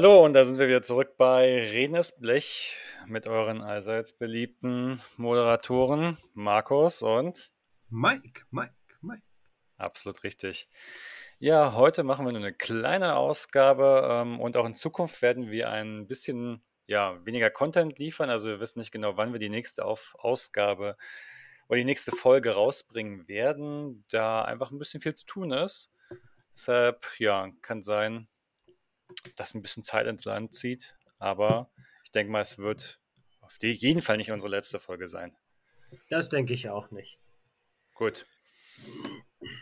Hallo, und da sind wir wieder zurück bei Renes Blech mit euren allseits beliebten Moderatoren Markus und Mike, Mike, Mike. Absolut richtig. Ja, heute machen wir nur eine kleine Ausgabe ähm, und auch in Zukunft werden wir ein bisschen ja, weniger Content liefern. Also wir wissen nicht genau, wann wir die nächste Auf Ausgabe oder die nächste Folge rausbringen werden, da einfach ein bisschen viel zu tun ist. Deshalb, ja, kann sein, dass ein bisschen Zeit ins Land zieht. Aber ich denke mal, es wird auf jeden Fall nicht unsere letzte Folge sein. Das denke ich auch nicht. Gut.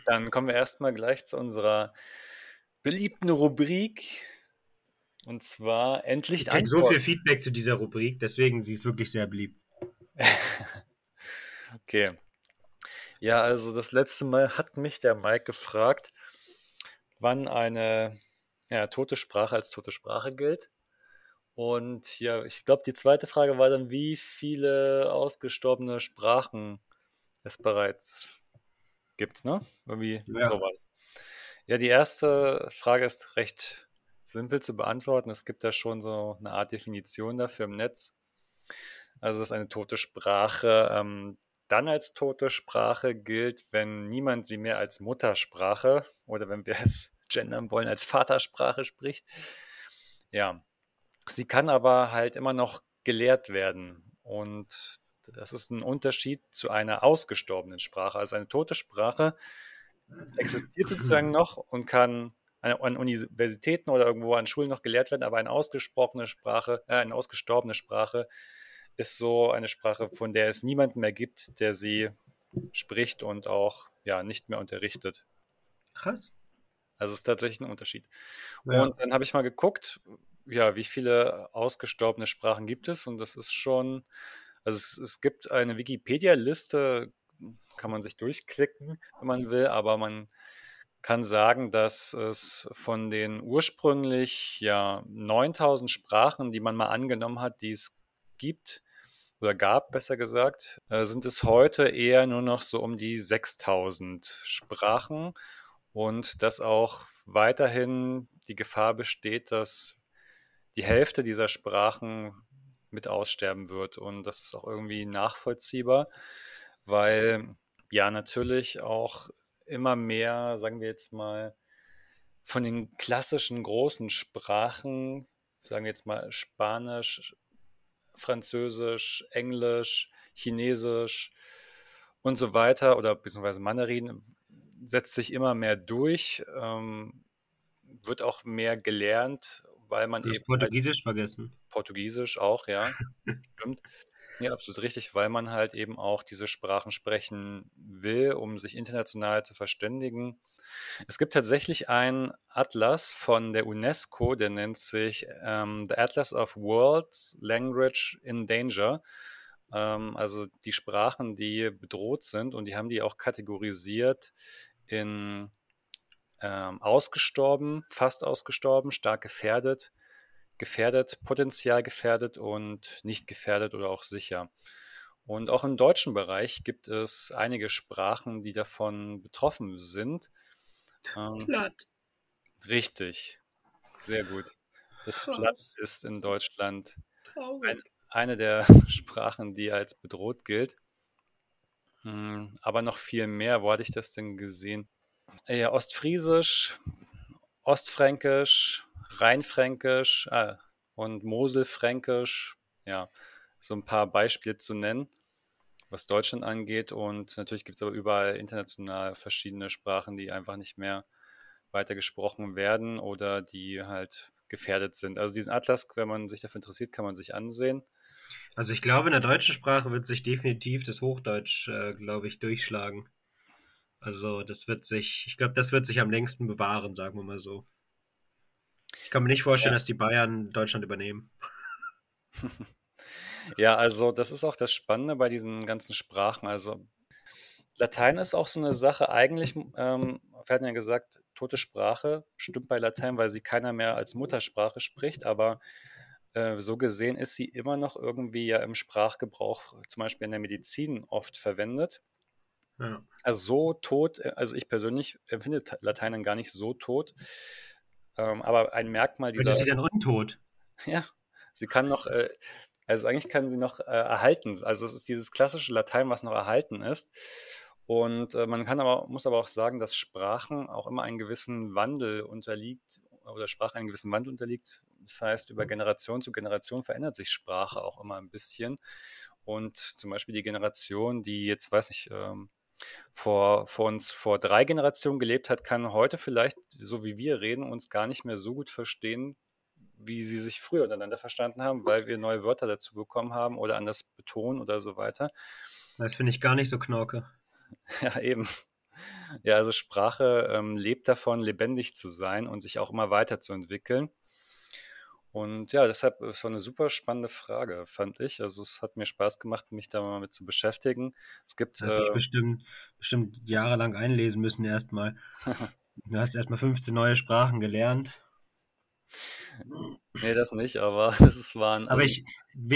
Dann kommen wir erstmal gleich zu unserer beliebten Rubrik. Und zwar endlich Ich kriege so viel Feedback zu dieser Rubrik, deswegen sie ist wirklich sehr beliebt. okay. Ja, also das letzte Mal hat mich der Mike gefragt, wann eine ja, tote Sprache als tote Sprache gilt. Und ja, ich glaube, die zweite Frage war dann, wie viele ausgestorbene Sprachen es bereits gibt, ne? Irgendwie ja. sowas. Ja, die erste Frage ist recht simpel zu beantworten. Es gibt da schon so eine Art Definition dafür im Netz. Also, dass eine tote Sprache ähm, dann als tote Sprache gilt, wenn niemand sie mehr als Muttersprache oder wenn wir es gendern wollen, als Vatersprache spricht. Ja, sie kann aber halt immer noch gelehrt werden. Und das ist ein Unterschied zu einer ausgestorbenen Sprache. Also eine tote Sprache existiert sozusagen noch und kann an Universitäten oder irgendwo an Schulen noch gelehrt werden, aber eine ausgesprochene Sprache, äh, eine ausgestorbene Sprache ist so eine Sprache, von der es niemanden mehr gibt, der sie spricht und auch ja nicht mehr unterrichtet. Krass. Also es ist tatsächlich ein Unterschied. Ja. Und dann habe ich mal geguckt, ja, wie viele ausgestorbene Sprachen gibt es? Und das ist schon, also es, es gibt eine Wikipedia-Liste, kann man sich durchklicken, wenn man will, aber man kann sagen, dass es von den ursprünglich ja 9000 Sprachen, die man mal angenommen hat, die es gibt, oder gab, besser gesagt, äh, sind es heute eher nur noch so um die 6000 Sprachen und dass auch weiterhin die Gefahr besteht, dass die Hälfte dieser Sprachen mit aussterben wird. Und das ist auch irgendwie nachvollziehbar, weil ja natürlich auch immer mehr, sagen wir jetzt mal, von den klassischen großen Sprachen, sagen wir jetzt mal Spanisch, Französisch, Englisch, Chinesisch und so weiter oder beziehungsweise Mandarin setzt sich immer mehr durch, ähm, wird auch mehr gelernt, weil man eben. Halt Portugiesisch halt, vergessen. Portugiesisch auch, ja. stimmt. Ja, absolut richtig, weil man halt eben auch diese Sprachen sprechen will, um sich international zu verständigen. Es gibt tatsächlich einen Atlas von der UNESCO, der nennt sich ähm, The Atlas of World Language in Danger. Ähm, also die Sprachen, die bedroht sind und die haben die auch kategorisiert in ähm, ausgestorben, fast ausgestorben, stark gefährdet, gefährdet, potenziell gefährdet und nicht gefährdet oder auch sicher. Und auch im deutschen Bereich gibt es einige Sprachen, die davon betroffen sind. Ähm, Platt. Richtig, sehr gut. Das Platt ist in Deutschland ein, eine der Sprachen, die als bedroht gilt. Hm, aber noch viel mehr. Wo hatte ich das denn gesehen? Ja, Ostfriesisch, Ostfränkisch, Rheinfränkisch ah, und Moselfränkisch. Ja, so ein paar Beispiele zu nennen, was Deutschland angeht. Und natürlich gibt es aber überall international verschiedene Sprachen, die einfach nicht mehr weiter gesprochen werden oder die halt gefährdet sind. Also diesen Atlas, wenn man sich dafür interessiert, kann man sich ansehen. Also ich glaube, in der deutschen Sprache wird sich definitiv das Hochdeutsch, äh, glaube ich, durchschlagen. Also das wird sich, ich glaube, das wird sich am längsten bewahren, sagen wir mal so. Ich kann mir nicht vorstellen, ja. dass die Bayern Deutschland übernehmen. ja, also das ist auch das Spannende bei diesen ganzen Sprachen. Also Latein ist auch so eine Sache. Eigentlich, ähm, wir hatten ja gesagt, tote Sprache stimmt bei Latein, weil sie keiner mehr als Muttersprache spricht, aber äh, so gesehen ist sie immer noch irgendwie ja im Sprachgebrauch, zum Beispiel in der Medizin, oft verwendet. Ja. Also so tot, also ich persönlich empfinde Latein gar nicht so tot. Ähm, aber ein Merkmal dieser. Wird sie dann untot? Ja, sie kann noch, äh, also eigentlich kann sie noch äh, erhalten. Also es ist dieses klassische Latein, was noch erhalten ist. Und äh, man kann aber, muss aber auch sagen, dass Sprachen auch immer einen gewissen Wandel unterliegt oder Sprache einen gewissen Wandel unterliegt. Das heißt, über Generation zu Generation verändert sich Sprache auch immer ein bisschen. Und zum Beispiel die Generation, die jetzt, weiß ich, ähm, vor, vor uns vor drei Generationen gelebt hat, kann heute vielleicht, so wie wir reden, uns gar nicht mehr so gut verstehen, wie sie sich früher untereinander verstanden haben, weil wir neue Wörter dazu bekommen haben oder anders betonen oder so weiter. Das finde ich gar nicht so knorke. Ja, eben. Ja, also Sprache ähm, lebt davon, lebendig zu sein und sich auch immer weiterzuentwickeln. Und ja, deshalb ist so eine super spannende Frage, fand ich. Also es hat mir Spaß gemacht, mich da mal mit zu beschäftigen. Es gibt. Das äh, ich bestimmt, bestimmt jahrelang einlesen müssen erstmal. du hast erstmal 15 neue Sprachen gelernt. Nee, das nicht, aber das ist wahr. Aber ich,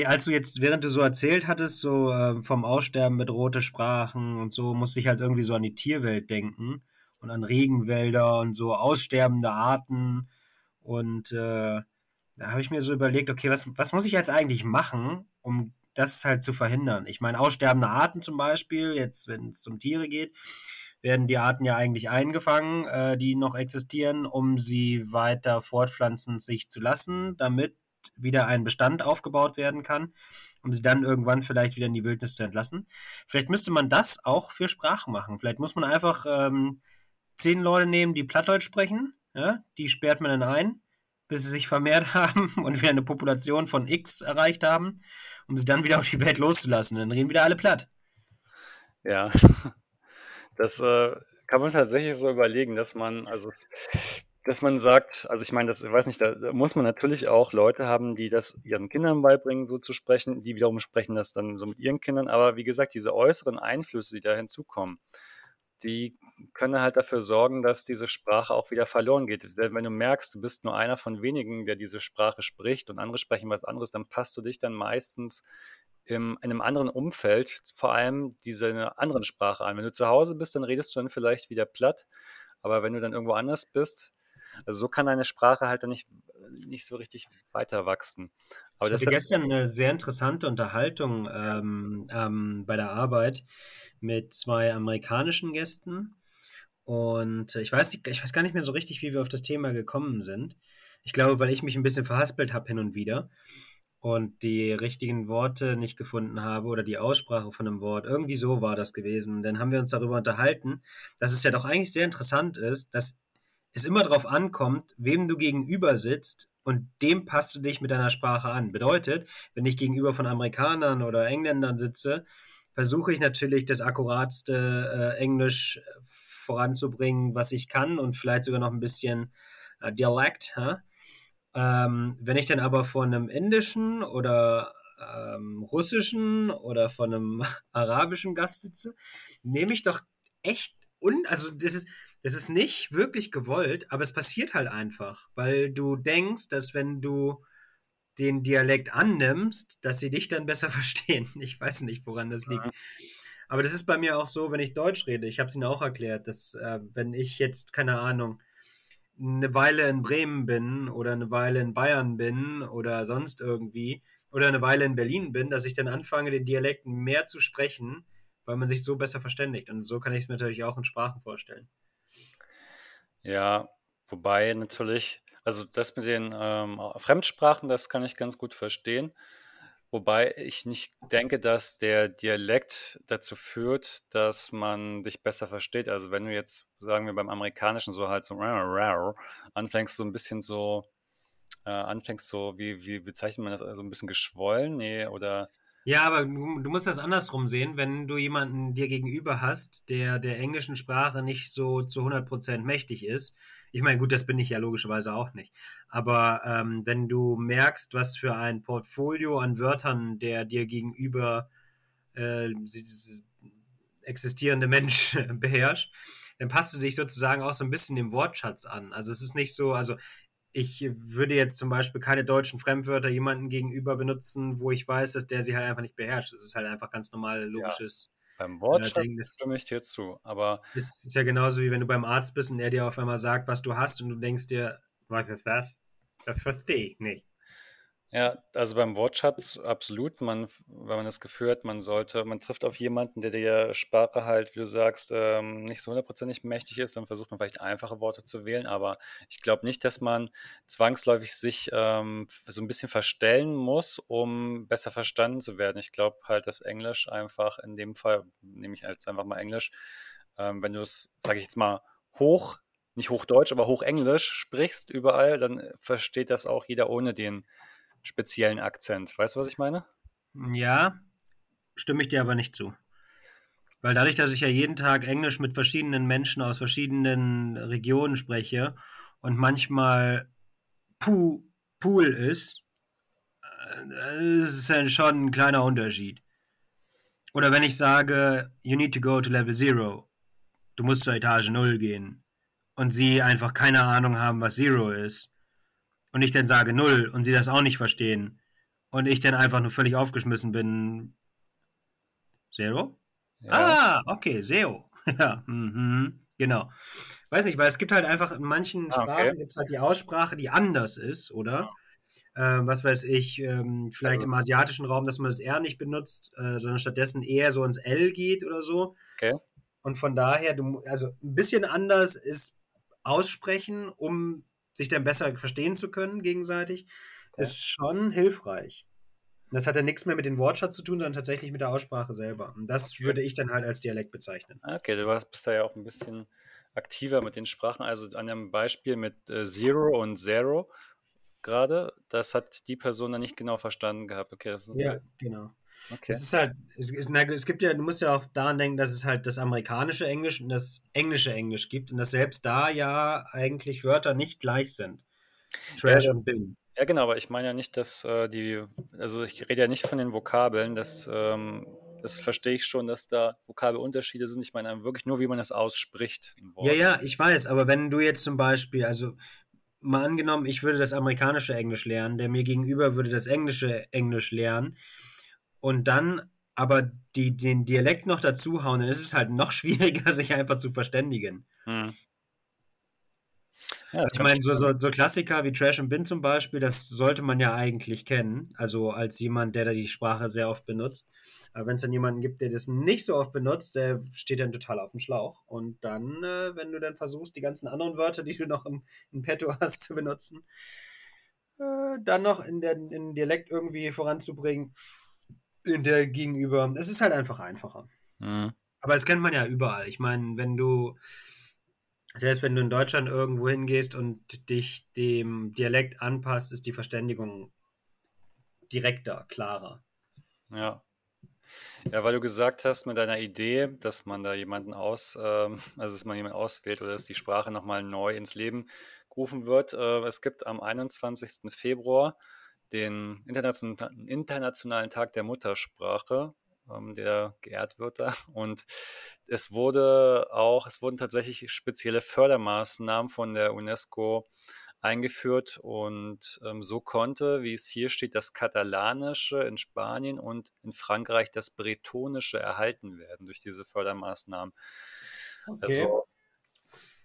als du jetzt, während du so erzählt hattest, so äh, vom Aussterben bedrohte Sprachen und so, musste ich halt irgendwie so an die Tierwelt denken und an Regenwälder und so aussterbende Arten. Und äh, da habe ich mir so überlegt, okay, was, was muss ich jetzt eigentlich machen, um das halt zu verhindern? Ich meine, aussterbende Arten zum Beispiel, jetzt wenn es um Tiere geht, werden die Arten ja eigentlich eingefangen, äh, die noch existieren, um sie weiter fortpflanzen sich zu lassen, damit wieder ein Bestand aufgebaut werden kann, um sie dann irgendwann vielleicht wieder in die Wildnis zu entlassen. Vielleicht müsste man das auch für Sprachen machen. Vielleicht muss man einfach ähm, zehn Leute nehmen, die Plattdeutsch sprechen, ja, die sperrt man dann ein, bis sie sich vermehrt haben und wir eine Population von X erreicht haben, um sie dann wieder auf die Welt loszulassen. Dann reden wieder alle platt. Ja, das äh, kann man tatsächlich so überlegen, dass man, also dass man sagt, also ich meine, das ich weiß nicht, da muss man natürlich auch Leute haben, die das ihren Kindern beibringen, so zu sprechen, die wiederum sprechen das dann so mit ihren Kindern. Aber wie gesagt, diese äußeren Einflüsse, die da hinzukommen, die können halt dafür sorgen, dass diese Sprache auch wieder verloren geht. Denn wenn du merkst, du bist nur einer von wenigen, der diese Sprache spricht und andere sprechen was anderes, dann passt du dich dann meistens in einem anderen Umfeld vor allem diese anderen Sprache an. Wenn du zu Hause bist, dann redest du dann vielleicht wieder platt, aber wenn du dann irgendwo anders bist, also so kann deine Sprache halt dann nicht, nicht so richtig weiter wachsen. Aber ich hatte gestern eine sehr interessante Unterhaltung ähm, ähm, bei der Arbeit mit zwei amerikanischen Gästen. Und ich weiß, ich weiß gar nicht mehr so richtig, wie wir auf das Thema gekommen sind. Ich glaube, weil ich mich ein bisschen verhaspelt habe hin und wieder und die richtigen Worte nicht gefunden habe oder die Aussprache von einem Wort. Irgendwie so war das gewesen. Und dann haben wir uns darüber unterhalten, dass es ja doch eigentlich sehr interessant ist, dass es immer darauf ankommt, wem du gegenüber sitzt und dem passt du dich mit deiner Sprache an. Bedeutet, wenn ich gegenüber von Amerikanern oder Engländern sitze, versuche ich natürlich das akkuratste äh, Englisch voranzubringen, was ich kann und vielleicht sogar noch ein bisschen äh, Dialekt. Huh? Ähm, wenn ich dann aber von einem indischen oder ähm, russischen oder von einem arabischen Gast sitze, nehme ich doch echt un, also das ist, das ist nicht wirklich gewollt, aber es passiert halt einfach, weil du denkst, dass wenn du den Dialekt annimmst, dass sie dich dann besser verstehen. Ich weiß nicht, woran das liegt. Ja. Aber das ist bei mir auch so, wenn ich Deutsch rede. Ich habe es Ihnen auch erklärt, dass äh, wenn ich jetzt, keine Ahnung, eine Weile in Bremen bin oder eine Weile in Bayern bin oder sonst irgendwie oder eine Weile in Berlin bin, dass ich dann anfange, den Dialekt mehr zu sprechen, weil man sich so besser verständigt. Und so kann ich es mir natürlich auch in Sprachen vorstellen. Ja, wobei natürlich, also das mit den ähm, Fremdsprachen, das kann ich ganz gut verstehen. Wobei ich nicht denke, dass der Dialekt dazu führt, dass man dich besser versteht. Also wenn du jetzt, sagen wir beim Amerikanischen so halt so anfängst, so ein bisschen so, äh, anfängst so, wie, wie bezeichnet man das, also ein bisschen geschwollen, nee, oder... Ja, aber du, du musst das andersrum sehen, wenn du jemanden dir gegenüber hast, der der englischen Sprache nicht so zu 100% mächtig ist, ich meine, gut, das bin ich ja logischerweise auch nicht. Aber ähm, wenn du merkst, was für ein Portfolio an Wörtern der dir gegenüber äh, existierende Mensch beherrscht, dann passt du dich sozusagen auch so ein bisschen dem Wortschatz an. Also es ist nicht so, also ich würde jetzt zum Beispiel keine deutschen Fremdwörter jemandem gegenüber benutzen, wo ich weiß, dass der sie halt einfach nicht beherrscht. Es ist halt einfach ganz normal logisches. Ja beim Wortschatz ja, stimme ich dir zu, aber. Es ist ja genauso wie wenn du beim Arzt bist und er dir auf einmal sagt, was du hast und du denkst dir, Was ist das? Das verstehe ich nicht. Ja, also beim Wortschatz absolut. Man, wenn man das Gefühl hat, man sollte, man trifft auf jemanden, der der Sprache halt, wie du sagst, ähm, nicht so hundertprozentig mächtig ist, dann versucht man vielleicht einfache Worte zu wählen. Aber ich glaube nicht, dass man zwangsläufig sich ähm, so ein bisschen verstellen muss, um besser verstanden zu werden. Ich glaube halt, dass Englisch einfach in dem Fall, nehme ich jetzt einfach mal Englisch, ähm, wenn du es, sage ich jetzt mal, hoch, nicht Hochdeutsch, aber Hochenglisch sprichst überall, dann versteht das auch jeder ohne den speziellen Akzent. Weißt du, was ich meine? Ja, stimme ich dir aber nicht zu. Weil dadurch, dass ich ja jeden Tag Englisch mit verschiedenen Menschen aus verschiedenen Regionen spreche und manchmal Pu Pool ist, äh, ist ja schon ein kleiner Unterschied. Oder wenn ich sage, you need to go to level zero, du musst zur Etage 0 gehen und sie einfach keine Ahnung haben, was Zero ist, und ich dann sage null und sie das auch nicht verstehen und ich dann einfach nur völlig aufgeschmissen bin. Zero? Ja. Ah, okay, Zero. ja, mhm, genau. Weiß nicht, weil es gibt halt einfach in manchen ah, Sprachen okay. gibt halt die Aussprache, die anders ist, oder? Ja. Äh, was weiß ich, ähm, vielleicht also. im asiatischen Raum, dass man das R nicht benutzt, äh, sondern stattdessen eher so ins L geht oder so. Okay. Und von daher, du, also ein bisschen anders ist aussprechen, um sich dann besser verstehen zu können gegenseitig, ja. ist schon hilfreich. Das hat ja nichts mehr mit dem Wortschatz zu tun, sondern tatsächlich mit der Aussprache selber. Und das okay. würde ich dann halt als Dialekt bezeichnen. Ah, okay, du bist da ja auch ein bisschen aktiver mit den Sprachen. Also an einem Beispiel mit äh, Zero und Zero gerade, das hat die Person dann nicht genau verstanden gehabt. Okay, das ist ja, genau. Okay. Es ist halt, es, es, es, gibt ja, du musst ja auch daran denken, dass es halt das amerikanische Englisch und das englische Englisch gibt und dass selbst da ja eigentlich Wörter nicht gleich sind. Trash ja, und Bin. Ja, genau, aber ich meine ja nicht, dass äh, die, also ich rede ja nicht von den Vokabeln, das, ähm, das verstehe ich schon, dass da Vokabelunterschiede sind. Ich meine wirklich nur, wie man das ausspricht. Ja, ja, ich weiß, aber wenn du jetzt zum Beispiel, also mal angenommen, ich würde das amerikanische Englisch lernen, der mir gegenüber würde das englische Englisch lernen, und dann aber die, den Dialekt noch dazu hauen, dann ist es halt noch schwieriger, sich einfach zu verständigen. Hm. Ja, ich meine, so, so, so, Klassiker wie Trash und Bin zum Beispiel, das sollte man ja eigentlich kennen. Also als jemand, der da die Sprache sehr oft benutzt. Aber wenn es dann jemanden gibt, der das nicht so oft benutzt, der steht dann total auf dem Schlauch. Und dann, äh, wenn du dann versuchst, die ganzen anderen Wörter, die du noch im, im Petto hast, zu benutzen, äh, dann noch in den Dialekt irgendwie voranzubringen, in der gegenüber. Es ist halt einfach einfacher. Mhm. Aber das kennt man ja überall. Ich meine, wenn du, selbst wenn du in Deutschland irgendwo hingehst und dich dem Dialekt anpasst, ist die Verständigung direkter, klarer. Ja. Ja, weil du gesagt hast mit deiner Idee, dass man da jemanden aus, ähm, also dass man jemanden auswählt oder dass die Sprache nochmal neu ins Leben gerufen wird. Äh, es gibt am 21. Februar den Internationalen, Internationalen Tag der Muttersprache, ähm, der geehrt wird da. Und es wurde auch, es wurden tatsächlich spezielle Fördermaßnahmen von der UNESCO eingeführt und ähm, so konnte, wie es hier steht, das Katalanische in Spanien und in Frankreich das Bretonische erhalten werden durch diese Fördermaßnahmen. Okay. Also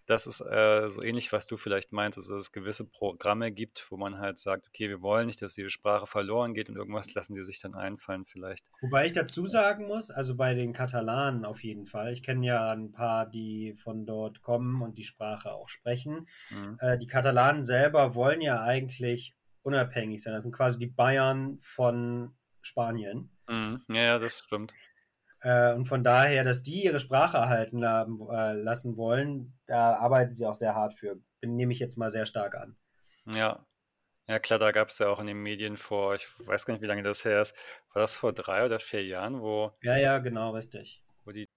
das ist äh, so ähnlich, was du vielleicht meinst, also dass es gewisse Programme gibt, wo man halt sagt, okay, wir wollen nicht, dass diese Sprache verloren geht und irgendwas lassen die sich dann einfallen vielleicht. Wobei ich dazu sagen muss, also bei den Katalanen auf jeden Fall, ich kenne ja ein paar, die von dort kommen und die Sprache auch sprechen. Mhm. Äh, die Katalanen selber wollen ja eigentlich unabhängig sein. Das sind quasi die Bayern von Spanien. Mhm. Ja, ja, das stimmt. Äh, und von daher, dass die ihre Sprache erhalten haben, äh, lassen wollen, da arbeiten sie auch sehr hart für. Nehme ich jetzt mal sehr stark an. Ja. Ja, klar, da gab es ja auch in den Medien vor, ich weiß gar nicht, wie lange das her ist, war das vor drei oder vier Jahren, wo. Ja, ja, genau, richtig. Wo die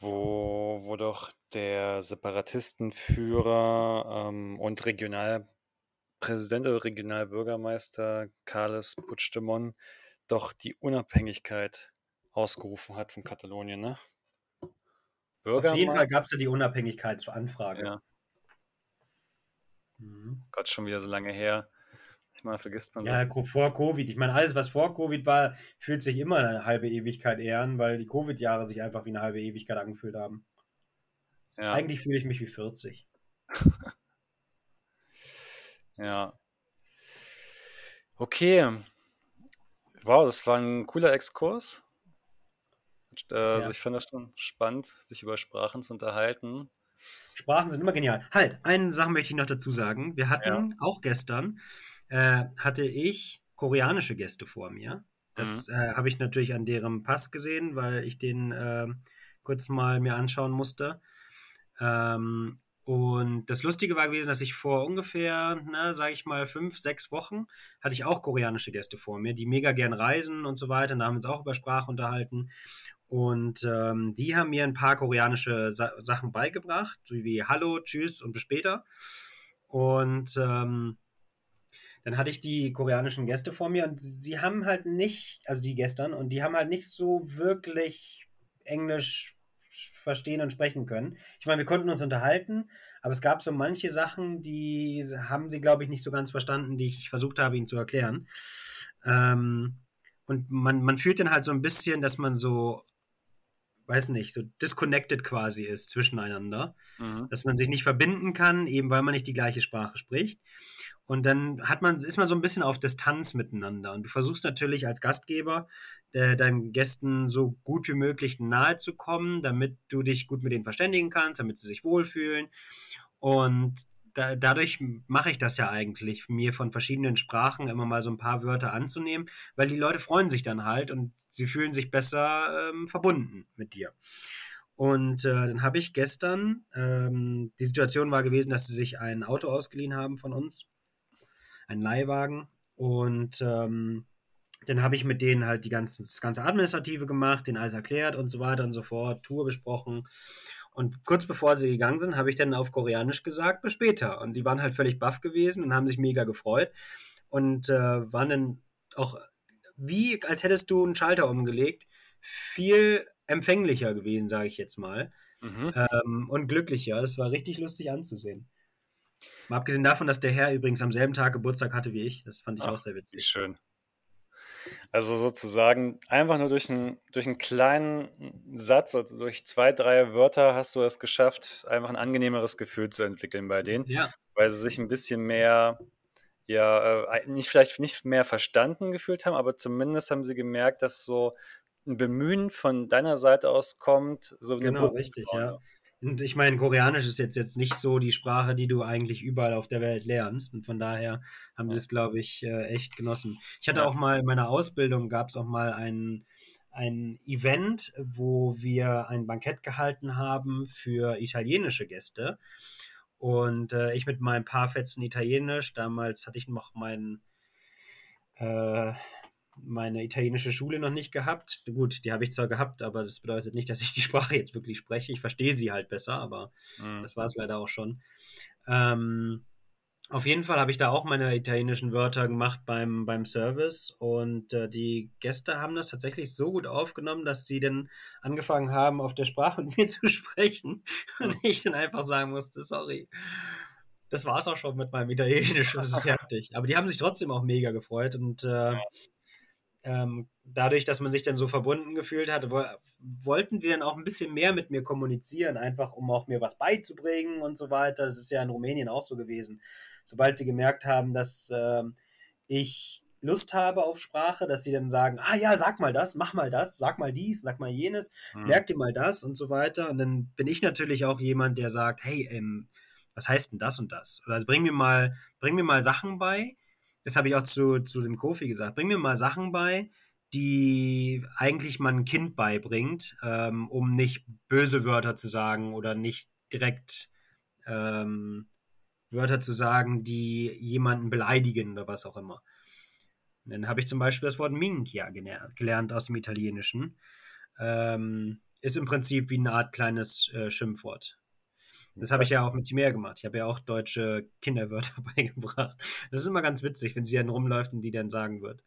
wo, wo doch der Separatistenführer ähm, und Regionalpräsident oder Regionalbürgermeister Carles Puigdemont doch die Unabhängigkeit ausgerufen hat von Katalonien, ne? Bürger Auf jeden Fall gab es ja die Unabhängigkeitsanfrage. Ja. Mhm. Gott, schon wieder so lange her. Ich meine, vergisst man. Ja, so. vor Covid. Ich meine, alles, was vor Covid war, fühlt sich immer eine halbe Ewigkeit eher an, weil die Covid-Jahre sich einfach wie eine halbe Ewigkeit angefühlt haben. Ja. Eigentlich fühle ich mich wie 40. Ja. Okay. Wow, das war ein cooler Exkurs. Äh, also Ja. ich finde das schon spannend, sich über Sprachen zu unterhalten. Sprachen sind immer genial. Halt, eine Sache möchte ich noch dazu sagen. Wir Ja. hatten auch gestern, äh, hatte ich koreanische Gäste vor mir. Das Mhm. äh, habe ich natürlich an deren Pass gesehen, weil ich den äh, kurz mal mir anschauen musste. Ähm, und das Lustige war gewesen, dass ich vor ungefähr, na, sage ich mal, fünf, sechs Wochen hatte ich auch koreanische Gäste vor mir, die mega gern reisen und so weiter. Und da haben wir uns auch über Sprache unterhalten. Und ähm, die haben mir ein paar koreanische Sa Sachen beigebracht, wie Hallo, Tschüss und bis später. Und ähm, dann hatte ich die koreanischen Gäste vor mir und sie sie haben halt nicht, also die gestern, und die haben halt nicht so wirklich Englisch verstehen und sprechen können. Ich meine, wir konnten uns unterhalten, aber es gab so manche Sachen, die haben sie, glaube ich, nicht so ganz verstanden, die ich versucht habe, ihnen zu erklären. Ähm, und man, man fühlt dann halt so ein bisschen, dass man so, weiß nicht, so disconnected quasi ist zwischeneinander. Mhm. Dass man sich nicht verbinden kann, eben weil man nicht die gleiche Sprache spricht. Und dann hat man, ist man so ein bisschen auf Distanz miteinander. Und du versuchst natürlich als Gastgeber äh, deinen Gästen so gut wie möglich nahe zu kommen, damit du dich gut mit denen verständigen kannst, damit sie sich wohlfühlen. Und da, dadurch mache ich das ja eigentlich, mir von verschiedenen Sprachen immer mal so ein paar Wörter anzunehmen, weil die Leute freuen sich dann halt und sie fühlen sich besser ähm, verbunden mit dir. Und äh, dann habe ich gestern, ähm, die Situation war gewesen, dass sie sich ein Auto ausgeliehen haben von uns, einen Leihwagen. Und ähm, dann habe ich mit denen halt die ganzen, das ganze Administrative gemacht, den alles erklärt und so weiter und so fort, Tour besprochen. Und kurz bevor sie gegangen sind, habe ich dann auf Koreanisch gesagt, bis später. Und die waren halt völlig baff gewesen und haben sich mega gefreut. Und äh, waren dann auch wie, als hättest du einen Schalter umgelegt, viel empfänglicher gewesen, sage ich jetzt mal. Mhm. Ähm, und glücklicher. Das war richtig lustig anzusehen. Mal abgesehen davon, dass der Herr übrigens am selben Tag Geburtstag hatte wie ich. Das fand ich Ach, auch sehr witzig. schön. Also sozusagen einfach nur durch einen, durch einen kleinen Satz, also durch zwei, drei Wörter hast du es geschafft, einfach ein angenehmeres Gefühl zu entwickeln bei denen, Ja, weil sie sich ein bisschen mehr, ja, äh, nicht vielleicht nicht mehr verstanden gefühlt haben, aber zumindest haben sie gemerkt, dass so ein Bemühen von deiner Seite aus kommt, so genau, richtig, ja. Und ich meine, Koreanisch ist jetzt, jetzt nicht so die Sprache, die du eigentlich überall auf der Welt lernst. Und von daher haben sie es, glaube ich, äh, echt genossen. Ich hatte auch mal in meiner Ausbildung, gab es auch mal ein, ein Event, wo wir ein Bankett gehalten haben für italienische Gäste. Und äh, ich mit meinem paar Fetzen Italienisch, damals hatte ich noch meinen, äh, meine italienische Schule noch nicht gehabt. Gut, die habe ich zwar gehabt, aber das bedeutet nicht, dass ich die Sprache jetzt wirklich spreche. Ich verstehe sie halt besser, aber Mhm. das war es leider auch schon. Ähm, auf jeden Fall habe ich da auch meine italienischen Wörter gemacht beim, beim Service und äh, die Gäste haben das tatsächlich so gut aufgenommen, dass sie dann angefangen haben, auf der Sprache mit mir zu sprechen und Mhm. ich dann einfach sagen musste, sorry. Das war es auch schon mit meinem Italienisch, das ist fertig. Aber die haben sich trotzdem auch mega gefreut und äh. Ähm, dadurch, dass man sich dann so verbunden gefühlt hat, wo, wollten sie dann auch ein bisschen mehr mit mir kommunizieren, einfach um auch mir was beizubringen und so weiter. Das ist ja in Rumänien auch so gewesen. Sobald sie gemerkt haben, dass ähm, ich Lust habe auf Sprache, dass sie dann sagen, ah ja, sag mal das, mach mal das, sag mal dies, sag mal jenes, Mhm. merk dir mal das und so weiter. Und dann bin ich natürlich auch jemand, der sagt, hey, ähm, was heißt denn das und das? Oder bring mir mal, bring mir mal Sachen bei. Das habe ich auch zu, zu dem Kofi gesagt. Bring mir mal Sachen bei, die eigentlich man ein Kind beibringt, ähm, um nicht böse Wörter zu sagen oder nicht direkt ähm, Wörter zu sagen, die jemanden beleidigen oder was auch immer. Und dann habe ich zum Beispiel das Wort Minchia gelernt, aus dem Italienischen. Ähm, ist im Prinzip wie eine Art kleines äh, Schimpfwort. Das habe ich ja auch mit Timea gemacht. Ich habe ja auch deutsche Kinderwörter beigebracht. Das ist immer ganz witzig, wenn sie dann rumläuft und die dann sagen wird.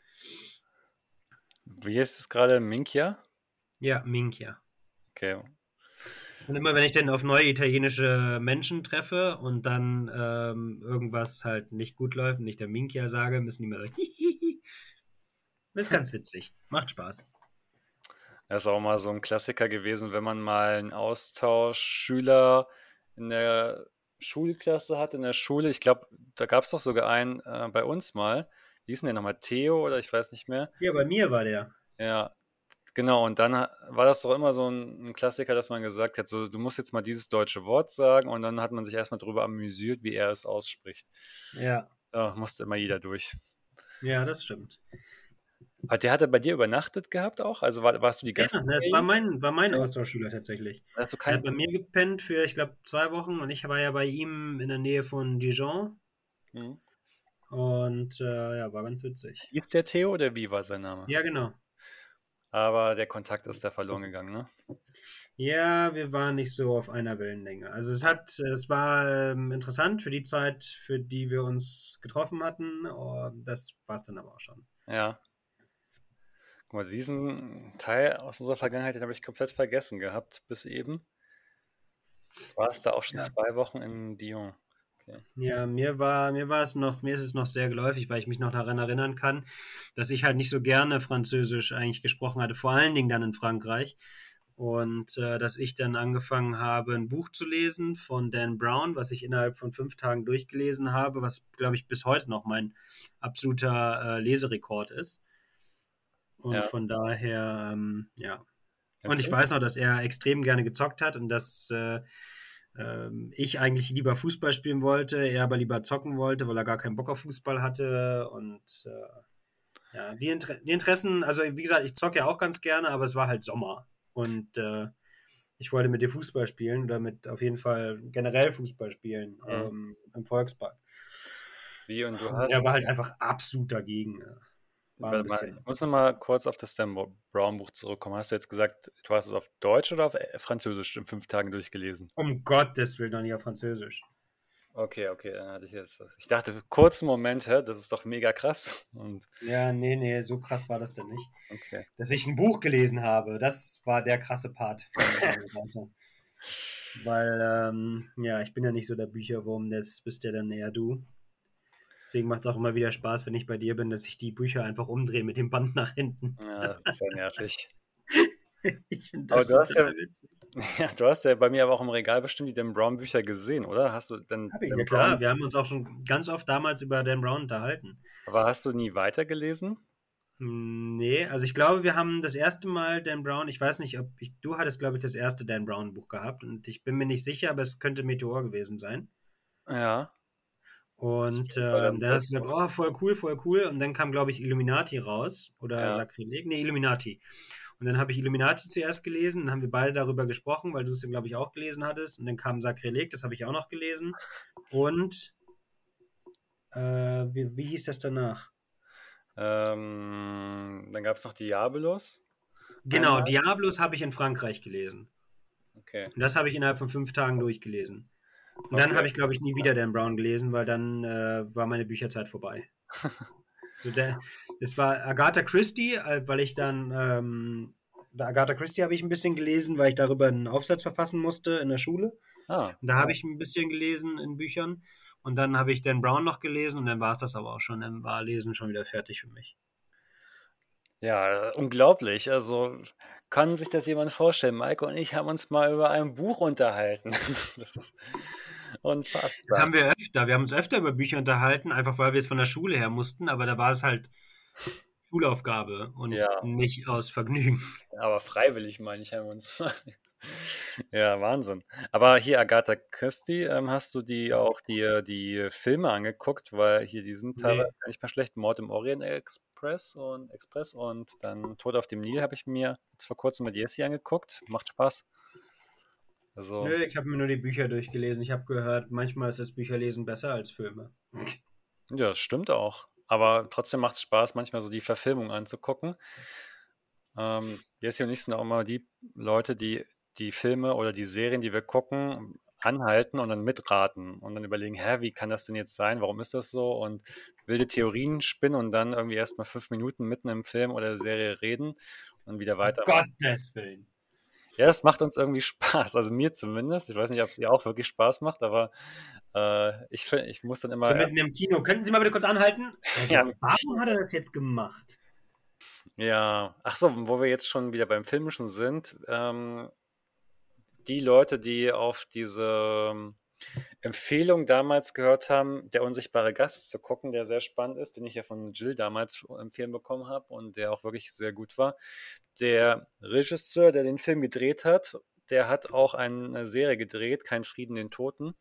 Wie ist es gerade? Minkia? Ja, Minchia. Okay. Und immer wenn ich dann auf neue italienische Menschen treffe und dann ähm, irgendwas halt nicht gut läuft und ich dann Minchia sage, müssen die mir sagen, Hihihi. Das ist ganz witzig. Macht Spaß. Das ist auch mal so ein Klassiker gewesen, wenn man mal einen Austauschschüler in der Schulklasse hatte in der Schule. Ich glaube, da gab es doch sogar einen äh, bei uns mal. Wie hieß denn der nochmal? Theo oder ich weiß nicht mehr. Ja, bei mir war der. Ja, genau. Und dann war das doch immer so ein, ein Klassiker, dass man gesagt hat, so, du musst jetzt mal dieses deutsche Wort sagen. Und dann hat man sich erstmal darüber amüsiert, wie er es ausspricht. Ja. Da musste immer jeder durch. Ja, das stimmt. Hat der hat er bei dir übernachtet gehabt auch? Also war, warst du die ganze Ja, das war mein, war mein Austauschschüler tatsächlich. Du Er hat bei mir gepennt für, ich glaube, zwei Wochen und ich war ja bei ihm in der Nähe von Dijon. Mhm. Und äh, ja, war ganz witzig. Hieß der Theo oder wie war sein Name? Ja, genau. Aber der Kontakt ist da verloren gegangen, ne? Ja, wir waren nicht so auf einer Wellenlänge. Also es hat, es war ähm, interessant für die Zeit, für die wir uns getroffen hatten. Und das war es dann aber auch schon. Ja. Guck mal, diesen Teil aus unserer Vergangenheit, den habe ich komplett vergessen gehabt bis eben. Du warst da auch schon Ja. zwei Wochen in Dijon. Ja, mir war, mir war es noch, mir ist es noch sehr geläufig, weil ich mich noch daran erinnern kann, dass ich halt nicht so gerne Französisch eigentlich gesprochen hatte, vor allen Dingen dann in Frankreich. Und äh, dass ich dann angefangen habe, ein Buch zu lesen von Dan Brown, was ich innerhalb von fünf Tagen durchgelesen habe, was, glaube ich, bis heute noch mein absoluter äh, Leserekord ist. Und Ja. von daher, ähm, ja. Und ich weiß noch, dass er extrem gerne gezockt hat und dass äh, ähm, ich eigentlich lieber Fußball spielen wollte, er aber lieber zocken wollte, weil er gar keinen Bock auf Fußball hatte. Und äh, ja, die, Inter die Interessen, also wie gesagt, ich zocke ja auch ganz gerne, aber es war halt Sommer. Und äh, ich wollte mit dir Fußball spielen oder mit auf jeden Fall generell Fußball spielen Mhm. ähm, im Volkspark. Wie und du hast. er war halt einfach absolut dagegen. ja. Mal, ich muss noch mal kurz auf das Dan Brown Buch zurückkommen. Hast du jetzt gesagt, du hast es auf Deutsch oder auf äh, Französisch in fünf Tagen durchgelesen? Um Gottes Willen noch nicht auf Französisch. Okay, okay, dann hatte ich jetzt. Ich dachte, kurzen Moment, hä, das ist doch mega krass. Und Ja, nee, nee, so krass war das denn nicht. okay. dass ich ein Buch gelesen habe. Das war der krasse Part. Weil, ähm, ja, ich bin ja nicht so der Bücherwurm, das bist ja dann eher du. Deswegen macht es auch immer wieder Spaß, wenn ich bei dir bin, dass ich die Bücher einfach umdrehe mit dem Band nach hinten. Ja, das ist ja nervig. Ich finde Aber das du hast ja-. Ja, du hast ja bei mir aber auch im Regal bestimmt die Dan Brown Bücher gesehen, oder? Hast du denn Hab ich, Dan ja klar, Brown, wir haben uns auch schon ganz oft damals über Dan Brown unterhalten. aber hast du nie weitergelesen? Hm, Nee, also ich glaube, wir haben das erste Mal Dan Brown, ich weiß nicht, ob ich, du hattest, glaube ich, das erste Dan Brown Buch gehabt und ich bin mir nicht sicher, aber es könnte Meteor gewesen sein. Ja. Und ähm, dann hast du gesagt, oh, voll cool, voll cool. Und dann kam, glaube ich, Illuminati raus. Oder Ja. Sakrileg. Nee, Illuminati. Und dann habe ich Illuminati zuerst gelesen. Dann haben wir beide darüber gesprochen, weil du es glaube ich, auch gelesen hattest. Und dann kam Sakrileg, das habe ich auch noch gelesen. Und äh, wie, wie hieß das danach? Ähm, dann gab es noch Diabolos. Genau? Diablos habe ich in Frankreich gelesen. Okay. Und das habe ich innerhalb von fünf Tagen durchgelesen. Und dann Okay. habe ich, glaube ich, nie wieder Dan Brown gelesen, weil dann äh, war meine Bücherzeit vorbei. so der, das war Agatha Christie, äh, weil ich dann ähm, Agatha Christie habe ich ein bisschen gelesen, weil ich darüber einen Aufsatz verfassen musste in der Schule. Ah, Und da habe ich ein bisschen gelesen in Büchern. Und dann habe ich Dan Brown noch gelesen und dann war es das aber auch schon. Dann war Lesen schon wieder fertig für mich. ja, unglaublich. Also kann sich das jemand vorstellen? Maike und ich haben uns mal über ein Buch unterhalten. Das ist unfassbar. Das haben wir öfter. Wir haben uns öfter über Bücher unterhalten, einfach weil wir es von der Schule her mussten, aber da war es halt Schulaufgabe und Ja. nicht aus Vergnügen. Aber freiwillig, meine ich, haben wir uns mal. Ja, Wahnsinn. Aber hier, Agatha Christie, ähm, hast du die auch die, die Filme angeguckt? Weil hier, die sind Nee. teilweise gar nicht mal schlecht. Mord im Orient Express und Express und dann Tod auf dem Nil habe ich mir jetzt vor kurzem mit Jessie angeguckt. Macht Spaß. Also, Nö, ich habe mir nur die Bücher durchgelesen. Ich habe gehört, manchmal ist das Bücherlesen besser als Filme. ja, das stimmt auch. Aber trotzdem macht es Spaß, manchmal so die Verfilmung anzugucken. Ähm, Jessie und ich sind auch immer die Leute, die die Filme oder die Serien, die wir gucken, anhalten und dann mitraten und dann überlegen, hä, wie kann das denn jetzt sein? Warum ist das so? Und wilde Theorien spinnen und dann irgendwie erstmal fünf Minuten mitten im Film oder Serie reden und wieder weiter. Gottes Willen. Ja, das macht uns irgendwie Spaß. Also mir zumindest. Ich weiß nicht, ob es ihr auch wirklich Spaß macht, aber äh, ich, find, ich muss dann immer. So mitten im Kino. Könnten Sie mal bitte kurz anhalten? Also, Ja. Warum hat er das jetzt gemacht? Ja, ach so, wo wir jetzt schon wieder beim Filmischen sind, ähm, die Leute, die auf diese ähm, Empfehlung damals gehört haben, Der unsichtbare Gast zu gucken, der sehr spannend ist, den ich ja von Jill damals empfehlen bekommen habe und der auch wirklich sehr gut war. Der Regisseur, der den Film gedreht hat, der hat auch eine Serie gedreht, Kein Frieden den Toten.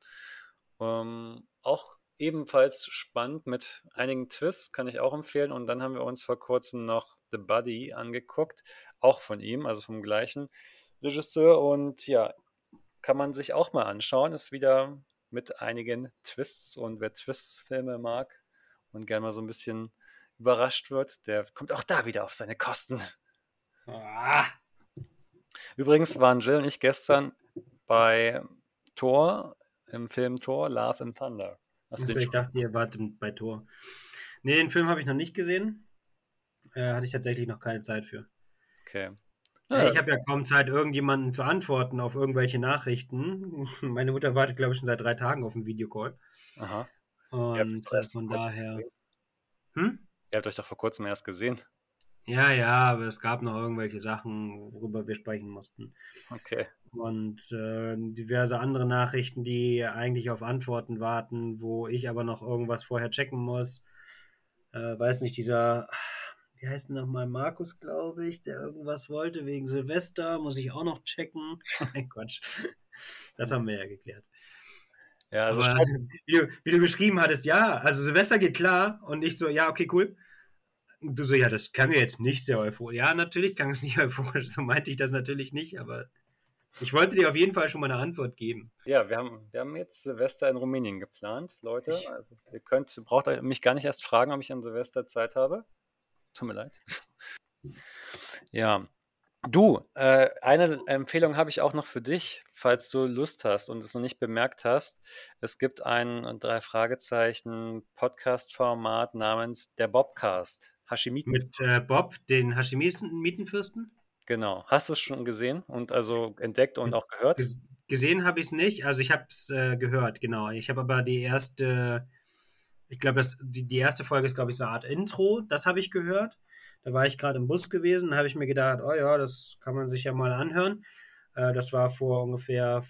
Ähm, auch ebenfalls spannend mit einigen Twists, kann ich auch empfehlen. Und dann haben wir uns vor kurzem noch The Buddy angeguckt, auch von ihm, also vom gleichen Regisseur. Und ja, kann man sich auch mal anschauen. Ist wieder mit einigen Twists und wer Twists-Filme mag und gerne mal so ein bisschen überrascht wird, der kommt auch da wieder auf seine Kosten. Ah. Übrigens waren Jill und ich gestern bei Thor im Film Thor Love and Thunder. Hast also ich dachte, ihr wart bei Thor. Nee, den Film habe ich noch nicht gesehen. Äh, hatte ich tatsächlich noch keine Zeit für. Okay. Ja, ich habe ja kaum Zeit, irgendjemanden zu antworten auf irgendwelche Nachrichten. Meine Mutter wartet, glaube ich, schon seit drei Tagen auf einen Videocall. Aha. Und von daher. Hm? Ihr habt euch doch vor kurzem erst gesehen. Ja, ja, aber es gab noch irgendwelche Sachen, worüber wir sprechen mussten. Okay. Und äh, diverse andere Nachrichten, die eigentlich auf Antworten warten, wo ich aber noch irgendwas vorher checken muss. Äh, weiß nicht, dieser wie heißt denn nochmal, Markus, glaube ich, der irgendwas wollte wegen Silvester, muss ich auch noch checken. Nein, Quatsch. Das haben wir ja geklärt. Ja, also Aber, wie, du, wie du geschrieben hattest, ja, also Silvester geht klar und ich so, ja, okay, cool. Und du so, ja, das kann mir jetzt nicht sehr euphorisch. Ja, natürlich kann es nicht euphorisch, so meinte ich das natürlich nicht, aber ich wollte dir auf jeden Fall schon mal eine Antwort geben. Ja, wir haben, wir haben jetzt Silvester in Rumänien geplant, Leute. Also ihr könnt, braucht mich gar nicht erst fragen, ob ich an Silvester Zeit habe. Tut mir leid. Ja. Du, äh, eine Empfehlung habe ich auch noch für dich, falls du Lust hast und es noch nicht bemerkt hast. Es gibt ein drei Fragezeichen Podcast-Format namens der Bobcast. Hashimiten. Mit äh, Bob, den Hashimitenfürsten? Genau. Hast du es schon gesehen und also entdeckt und auch gehört? Gesehen habe ich es nicht. Also ich habe es äh, gehört, genau. Ich habe aber die erste ich glaube, die, die erste Folge ist, glaube ich, so eine Art Intro. Das habe ich gehört. Da war ich gerade im Bus gewesen, da habe ich mir gedacht, oh ja, das kann man sich ja mal anhören. Äh, das war vor ungefähr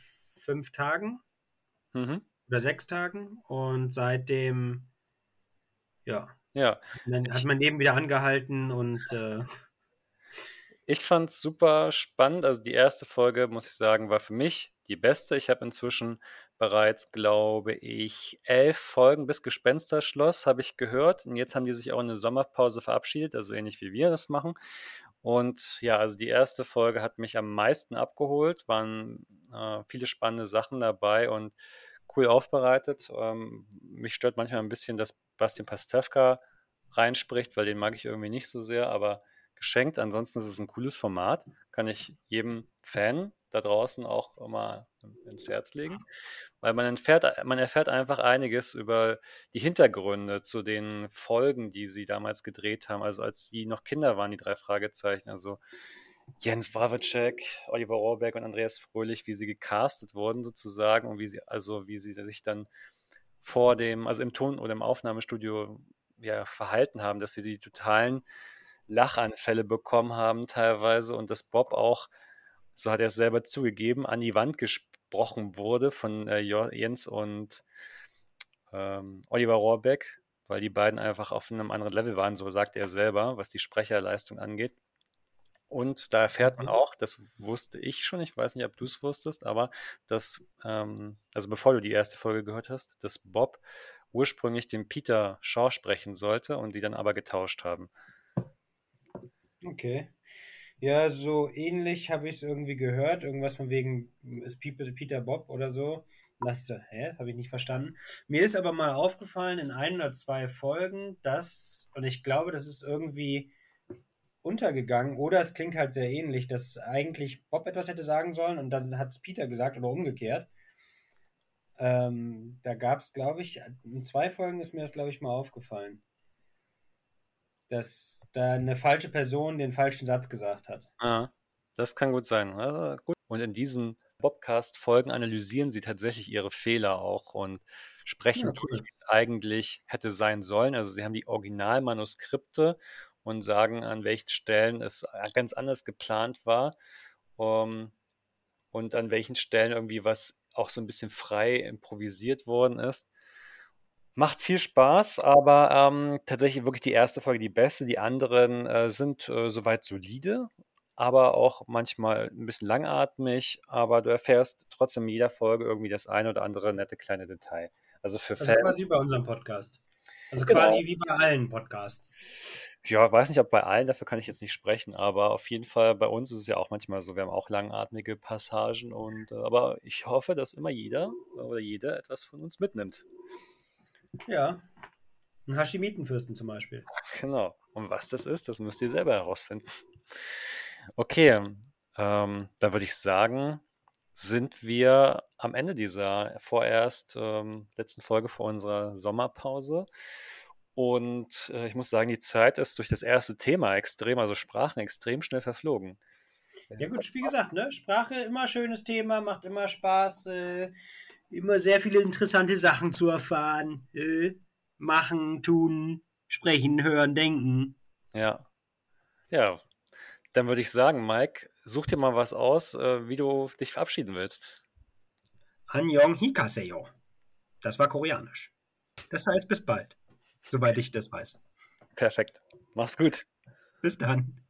fünf Tagen mhm. oder sechs Tagen. Und seitdem, ja, ja. Dann hat mein Leben wieder angehalten und äh, ich fand es super spannend. Also die erste Folge, muss ich sagen, war für mich die beste. Ich habe inzwischen bereits, glaube ich, elf Folgen bis Gespensterschloss habe ich gehört. Und jetzt haben die sich auch in eine Sommerpause verabschiedet, also ähnlich wie wir das machen. Und ja, also die erste Folge hat mich am meisten abgeholt, waren äh, viele spannende Sachen dabei und cool aufbereitet. Ähm, mich stört manchmal ein bisschen, dass Bastian Pastewka reinspricht, weil den mag ich irgendwie nicht so sehr, aber geschenkt. Ansonsten ist es ein cooles Format, kann ich jedem Fan da draußen auch immer ins Herz legen, weil man erfährt, man erfährt einfach einiges über die Hintergründe zu den Folgen, die sie damals gedreht haben, also als sie noch Kinder waren, die drei Fragezeichen, also Jens Wawacek, Oliver Rohrbeck und Andreas Fröhlich, wie sie gecastet wurden sozusagen und wie sie, also wie sie sich dann vor dem, also im Ton- oder im Aufnahmestudio ja, verhalten haben, dass sie die totalen Lachanfälle bekommen haben teilweise und dass Bob auch so hat er es selber zugegeben, an die Wand gesprochen wurde von äh, Jens und ähm, Oliver Rohrbeck, weil die beiden einfach auf einem anderen Level waren, so sagt er selber, was die Sprecherleistung angeht. Und da erfährt man mhm. auch, das wusste ich schon, ich weiß nicht, ob du es wusstest, aber dass, ähm, also bevor du die erste Folge gehört hast, dass Bob ursprünglich den Peter Shaw sprechen sollte und die dann aber getauscht haben. Okay. Ja, so ähnlich habe ich es irgendwie gehört. Irgendwas von wegen, ist Peter Bob oder so. Und dachte ich so, hä, das habe ich nicht verstanden. Mir ist aber mal aufgefallen in ein oder zwei Folgen, dass, und ich glaube, das ist irgendwie untergegangen, oder es klingt halt sehr ähnlich, dass eigentlich Bob etwas hätte sagen sollen und dann hat es Peter gesagt oder umgekehrt. Ähm, da gab es, glaube ich, in zwei Folgen ist mir das, glaube ich, mal aufgefallen dass da eine falsche Person den falschen Satz gesagt hat. Ah, das kann gut sein. Also gut. Und in diesen Bobcast-Folgen analysieren sie tatsächlich ihre Fehler auch und sprechen ja, cool. wie es eigentlich hätte sein sollen. Also sie haben die Originalmanuskripte und sagen, an welchen Stellen es ganz anders geplant war um, und an welchen Stellen irgendwie was auch so ein bisschen frei improvisiert worden ist. Macht viel Spaß, aber ähm, tatsächlich wirklich die erste Folge die beste. Die anderen äh, sind äh, soweit solide, aber auch manchmal ein bisschen langatmig. Aber du erfährst trotzdem in jeder Folge irgendwie das eine oder andere nette kleine Detail. Also für Also Fans. quasi bei unserem Podcast. Also Genau. quasi wie bei allen Podcasts. Ja, weiß nicht, ob bei allen, dafür kann ich jetzt nicht sprechen, aber auf jeden Fall bei uns ist es ja auch manchmal so, wir haben auch langatmige Passagen und äh, aber ich hoffe, dass immer jeder oder jede etwas von uns mitnimmt. Ja. Ein Hashimitenfürsten zum Beispiel. Genau. Und was das ist, das müsst ihr selber herausfinden. Okay, ähm, dann würde ich sagen, sind wir am Ende dieser vorerst ähm, letzten Folge vor unserer Sommerpause. Und äh, ich muss sagen, die Zeit ist durch das erste Thema extrem, also Sprachen, extrem schnell verflogen. Ja gut, wie gesagt, ne? Sprache immer schönes Thema, macht immer Spaß, äh, immer sehr viele interessante Sachen zu erfahren. Äh, machen, tun, sprechen, hören, denken. Ja. Ja, dann würde ich sagen, Mike, such dir mal was aus, äh, wie du dich verabschieden willst. Annyeong hikaseyo. Das war koreanisch. Das heißt bis bald. Soweit ich das weiß. Perfekt. Mach's gut. Bis dann.